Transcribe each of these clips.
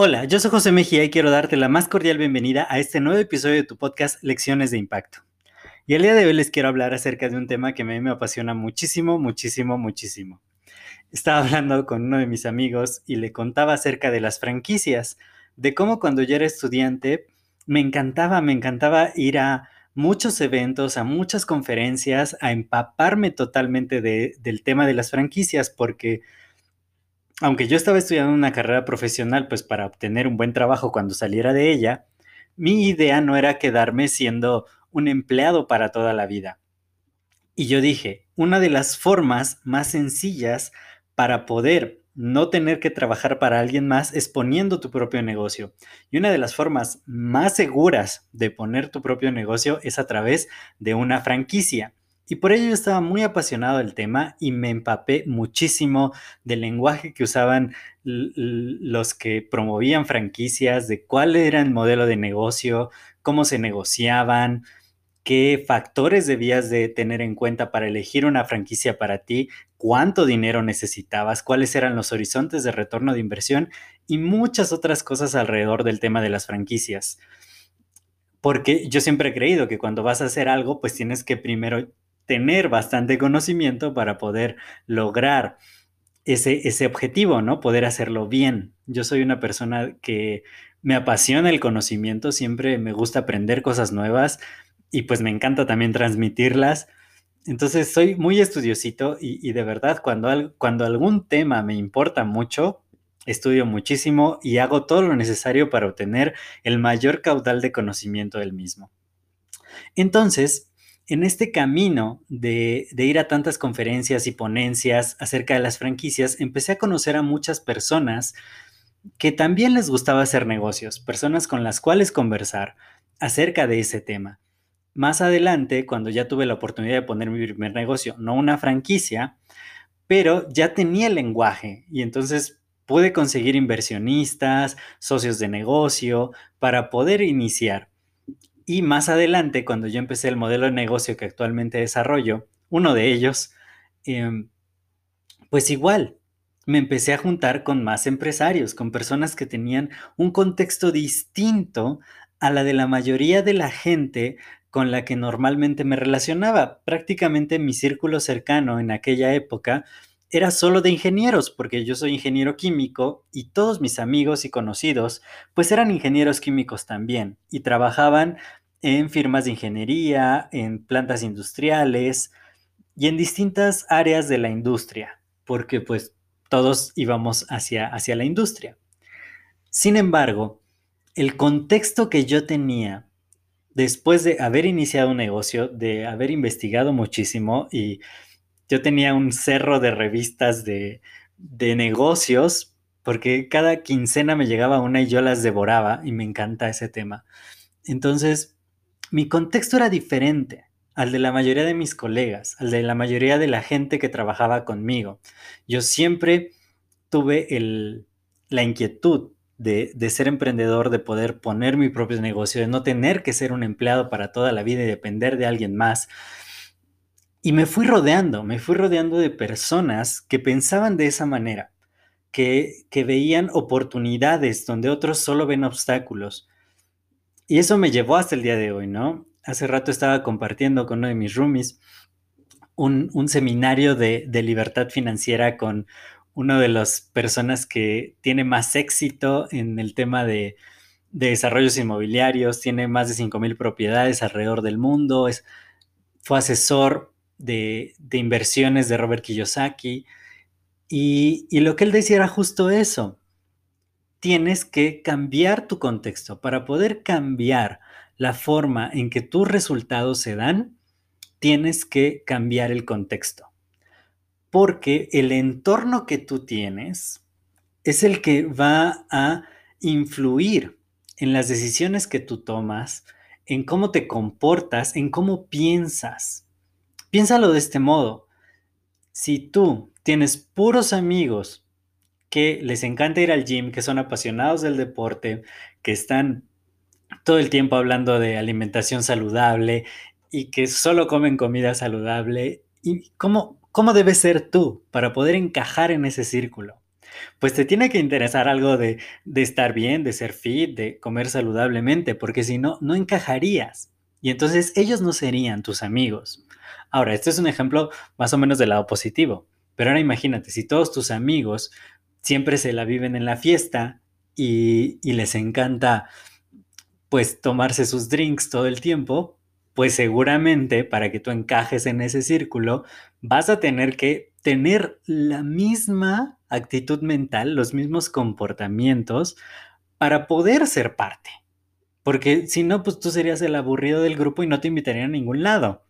Hola, yo soy José Mejía y quiero darte la más cordial bienvenida a este nuevo episodio de tu podcast Lecciones de Impacto. Y el día de hoy les quiero hablar acerca de un tema que a mí me apasiona muchísimo, muchísimo, muchísimo. Estaba hablando con uno de mis amigos y le contaba acerca de las franquicias, de cómo cuando yo era estudiante me encantaba, me encantaba ir a muchos eventos, a muchas conferencias, a empaparme totalmente del tema de las franquicias, porque aunque yo estaba estudiando una carrera profesional, pues para obtener un buen trabajo cuando saliera de ella, mi idea no era quedarme siendo un empleado para toda la vida. Y yo dije, una de las formas más sencillas para poder no tener que trabajar para alguien más es poniendo tu propio negocio. Y una de las formas más seguras de poner tu propio negocio es a través de una franquicia. Y por ello yo estaba muy apasionado del tema y me empapé muchísimo del lenguaje que usaban los que promovían franquicias, de cuál era el modelo de negocio, cómo se negociaban, qué factores debías de tener en cuenta para elegir una franquicia para ti, cuánto dinero necesitabas, cuáles eran los horizontes de retorno de inversión y muchas otras cosas alrededor del tema de las franquicias. Porque yo siempre he creído que cuando vas a hacer algo, pues tienes que primero tener bastante conocimiento para poder lograr ese, ese objetivo, ¿no? Poder hacerlo bien. Yo soy una persona que me apasiona el conocimiento, siempre me gusta aprender cosas nuevas y pues me encanta también transmitirlas. Entonces soy muy estudiosito y, de verdad cuando, cuando algún tema me importa mucho, estudio muchísimo y hago todo lo necesario para obtener el mayor caudal de conocimiento del mismo. Entonces, en este camino de, ir a tantas conferencias y ponencias acerca de las franquicias, empecé a conocer a muchas personas que también les gustaba hacer negocios, personas con las cuales conversar acerca de ese tema. Más adelante, cuando ya tuve la oportunidad de poner mi primer negocio, no una franquicia, pero ya tenía el lenguaje y entonces pude conseguir inversionistas, socios de negocio para poder iniciar. Y más adelante, cuando yo empecé el modelo de negocio que actualmente desarrollo, uno de ellos, em, pues igual, me empecé a juntar con más empresarios, con personas que tenían un contexto distinto a la de la mayoría de la gente con la que normalmente me relacionaba. Prácticamente mi círculo cercano en aquella época era solo de ingenieros, porque yo soy ingeniero químico y todos mis amigos y conocidos pues eran ingenieros químicos también y trabajaban en firmas de ingeniería, en plantas industriales y en distintas áreas de la industria, porque pues todos íbamos hacia, hacia la industria. Sin embargo, el contexto que yo tenía después de haber iniciado un negocio, de haber investigado muchísimo y yo tenía un cerro de revistas de, de negocios, porque cada quincena me llegaba una y yo las devoraba y me encanta ese tema. Entonces, mi contexto era diferente al de la mayoría de mis colegas, al de la mayoría de la gente que trabajaba conmigo. Yo siempre tuve la inquietud de, de, ser emprendedor, de poder poner mi propio negocio, de no tener que ser un empleado para toda la vida y depender de alguien más. Y me fui rodeando, me fui rodeando de personas que pensaban de esa manera, que, que veían oportunidades donde otros solo ven obstáculos y eso me llevó hasta el día de hoy, ¿no? Hace rato estaba compartiendo con uno de mis roomies un, seminario de, libertad financiera con una de las personas que tiene más éxito en el tema de, desarrollos inmobiliarios, tiene más de 5.000 propiedades alrededor del mundo, es, fue asesor de, inversiones de Robert Kiyosaki. Y, y, lo que él decía era justo eso tienes que cambiar tu contexto. Para poder cambiar la forma en que tus resultados se dan, tienes que cambiar el contexto. porque el entorno que tú tienes es el que va a influir en las decisiones que tú tomas, en cómo te comportas, en cómo piensas. Piénsalo de este modo. Si tú tienes puros amigos que les encanta ir al gym, que son apasionados del deporte, que están todo el tiempo hablando de alimentación saludable y que solo comen comida saludable, ¿y cómo, cómo debes ser tú para poder encajar en ese círculo? Pues te tiene que interesar algo de, de estar bien, de ser fit, de comer saludablemente, porque si no, no encajarías. Y entonces ellos no serían tus amigos. Ahora, este es un ejemplo más o menos del lado positivo. Pero ahora imagínate, si todos tus amigos siempre se la viven en la fiesta y, les encanta pues tomarse sus drinks todo el tiempo, pues seguramente para que tú encajes en ese círculo vas a tener que tener la misma actitud mental, los mismos comportamientos para poder ser parte. Porque si no, pues tú serías el aburrido del grupo y no te invitarían a ningún lado.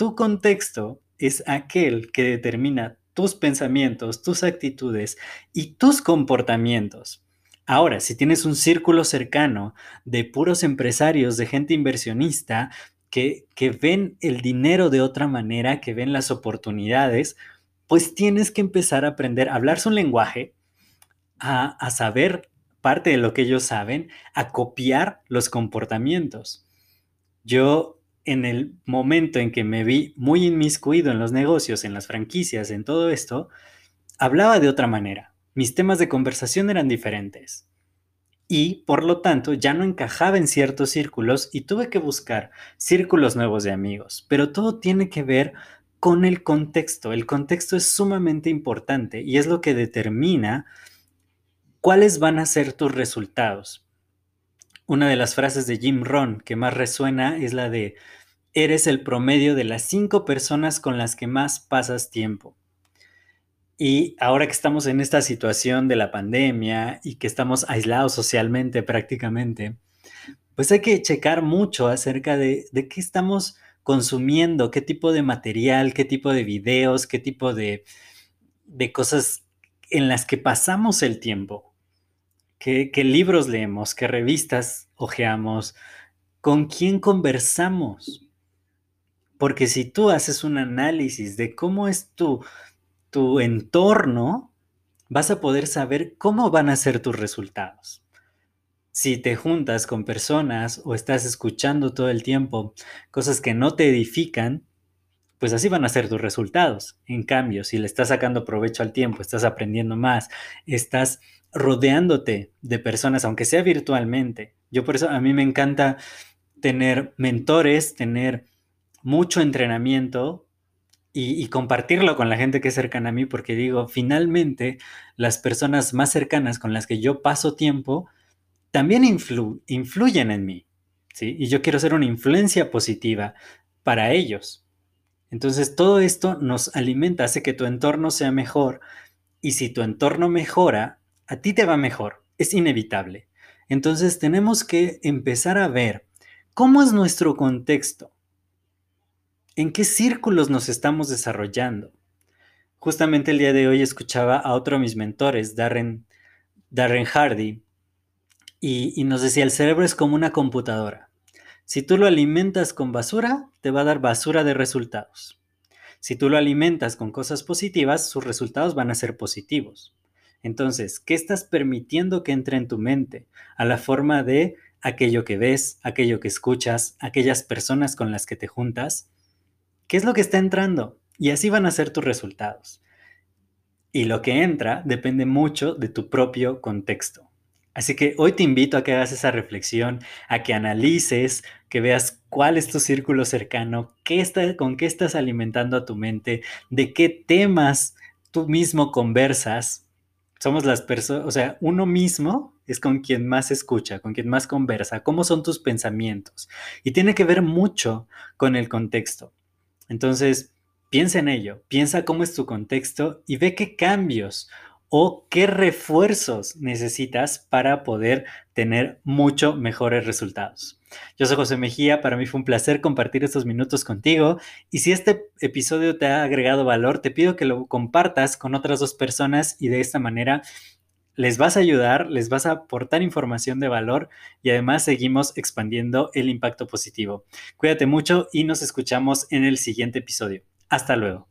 Tu contexto es aquel que determina tus pensamientos, tus actitudes y tus comportamientos. Ahora, si tienes un círculo cercano de puros empresarios, de gente inversionista, que, que, ven el dinero de otra manera, que ven las oportunidades, pues tienes que empezar a aprender a hablar su lenguaje, a, a saber parte de lo que ellos saben, a copiar los comportamientos. Yo en el momento en que me vi muy inmiscuido en los negocios, en las franquicias, en todo esto, hablaba de otra manera. Mis temas de conversación eran diferentes. Y, por lo tanto, ya no encajaba en ciertos círculos y tuve que buscar círculos nuevos de amigos. Pero todo tiene que ver con el contexto. El contexto es sumamente importante y es lo que determina cuáles van a ser tus resultados. Una de las frases de Jim Rohn que más resuena es la de, eres el promedio de las cinco personas con las que más pasas tiempo. Y ahora que estamos en esta situación de la pandemia y que estamos aislados socialmente prácticamente, pues hay que checar mucho acerca de, de qué estamos consumiendo, qué tipo de material, qué tipo de videos, qué tipo de, de cosas en las que pasamos el tiempo, qué, libros leemos, qué revistas hojeamos, con quién conversamos. Porque si tú haces un análisis de cómo es tu, tu entorno, vas a poder saber cómo van a ser tus resultados. Si te juntas con personas o estás escuchando todo el tiempo cosas que no te edifican, pues así van a ser tus resultados. En cambio, si le estás sacando provecho al tiempo, estás aprendiendo más, estás rodeándote de personas, aunque sea virtualmente. Yo por eso a mí me encanta tener mentores, tener mucho entrenamiento y, compartirlo con la gente que es cercana a mí, porque digo, finalmente las personas más cercanas con las que yo paso tiempo también influ influyen en mí, ¿sí? Y yo quiero ser una influencia positiva para ellos. Entonces todo esto nos alimenta, hace que tu entorno sea mejor y si tu entorno mejora, a ti te va mejor, es inevitable. Entonces tenemos que empezar a ver cómo es nuestro contexto, en qué círculos nos estamos desarrollando. Justamente el día de hoy escuchaba a otro de mis mentores, Darren, Darren Hardy, y, y nos decía, el cerebro es como una computadora. Si tú lo alimentas con basura, te va a dar basura de resultados. Si tú lo alimentas con cosas positivas, sus resultados van a ser positivos. Entonces, ¿qué estás permitiendo que entre en tu mente? A la forma de aquello que ves, aquello que escuchas, aquellas personas con las que te juntas. ¿Qué es lo que está entrando? Y así van a ser tus resultados. Y lo que entra depende mucho de tu propio contexto. Así que hoy te invito a que hagas esa reflexión, a que analices, que veas cuál es tu círculo cercano, qué está, con qué estás alimentando a tu mente, de qué temas tú mismo conversas. Somos las personas, o sea, uno mismo es con quien más escucha, con quien más conversa, cómo son tus pensamientos. Y tiene que ver mucho con el contexto. Entonces, piensa en ello, piensa cómo es tu contexto y ve qué cambios o qué refuerzos necesitas para poder tener mucho mejores resultados. Yo soy José Mejía, para mí fue un placer compartir estos minutos contigo y si este episodio te ha agregado valor, te pido que lo compartas con otras dos personas y de esta manera les vas a ayudar, les vas a aportar información de valor y además seguimos expandiendo el impacto positivo. Cuídate mucho y nos escuchamos en el siguiente episodio. Hasta luego.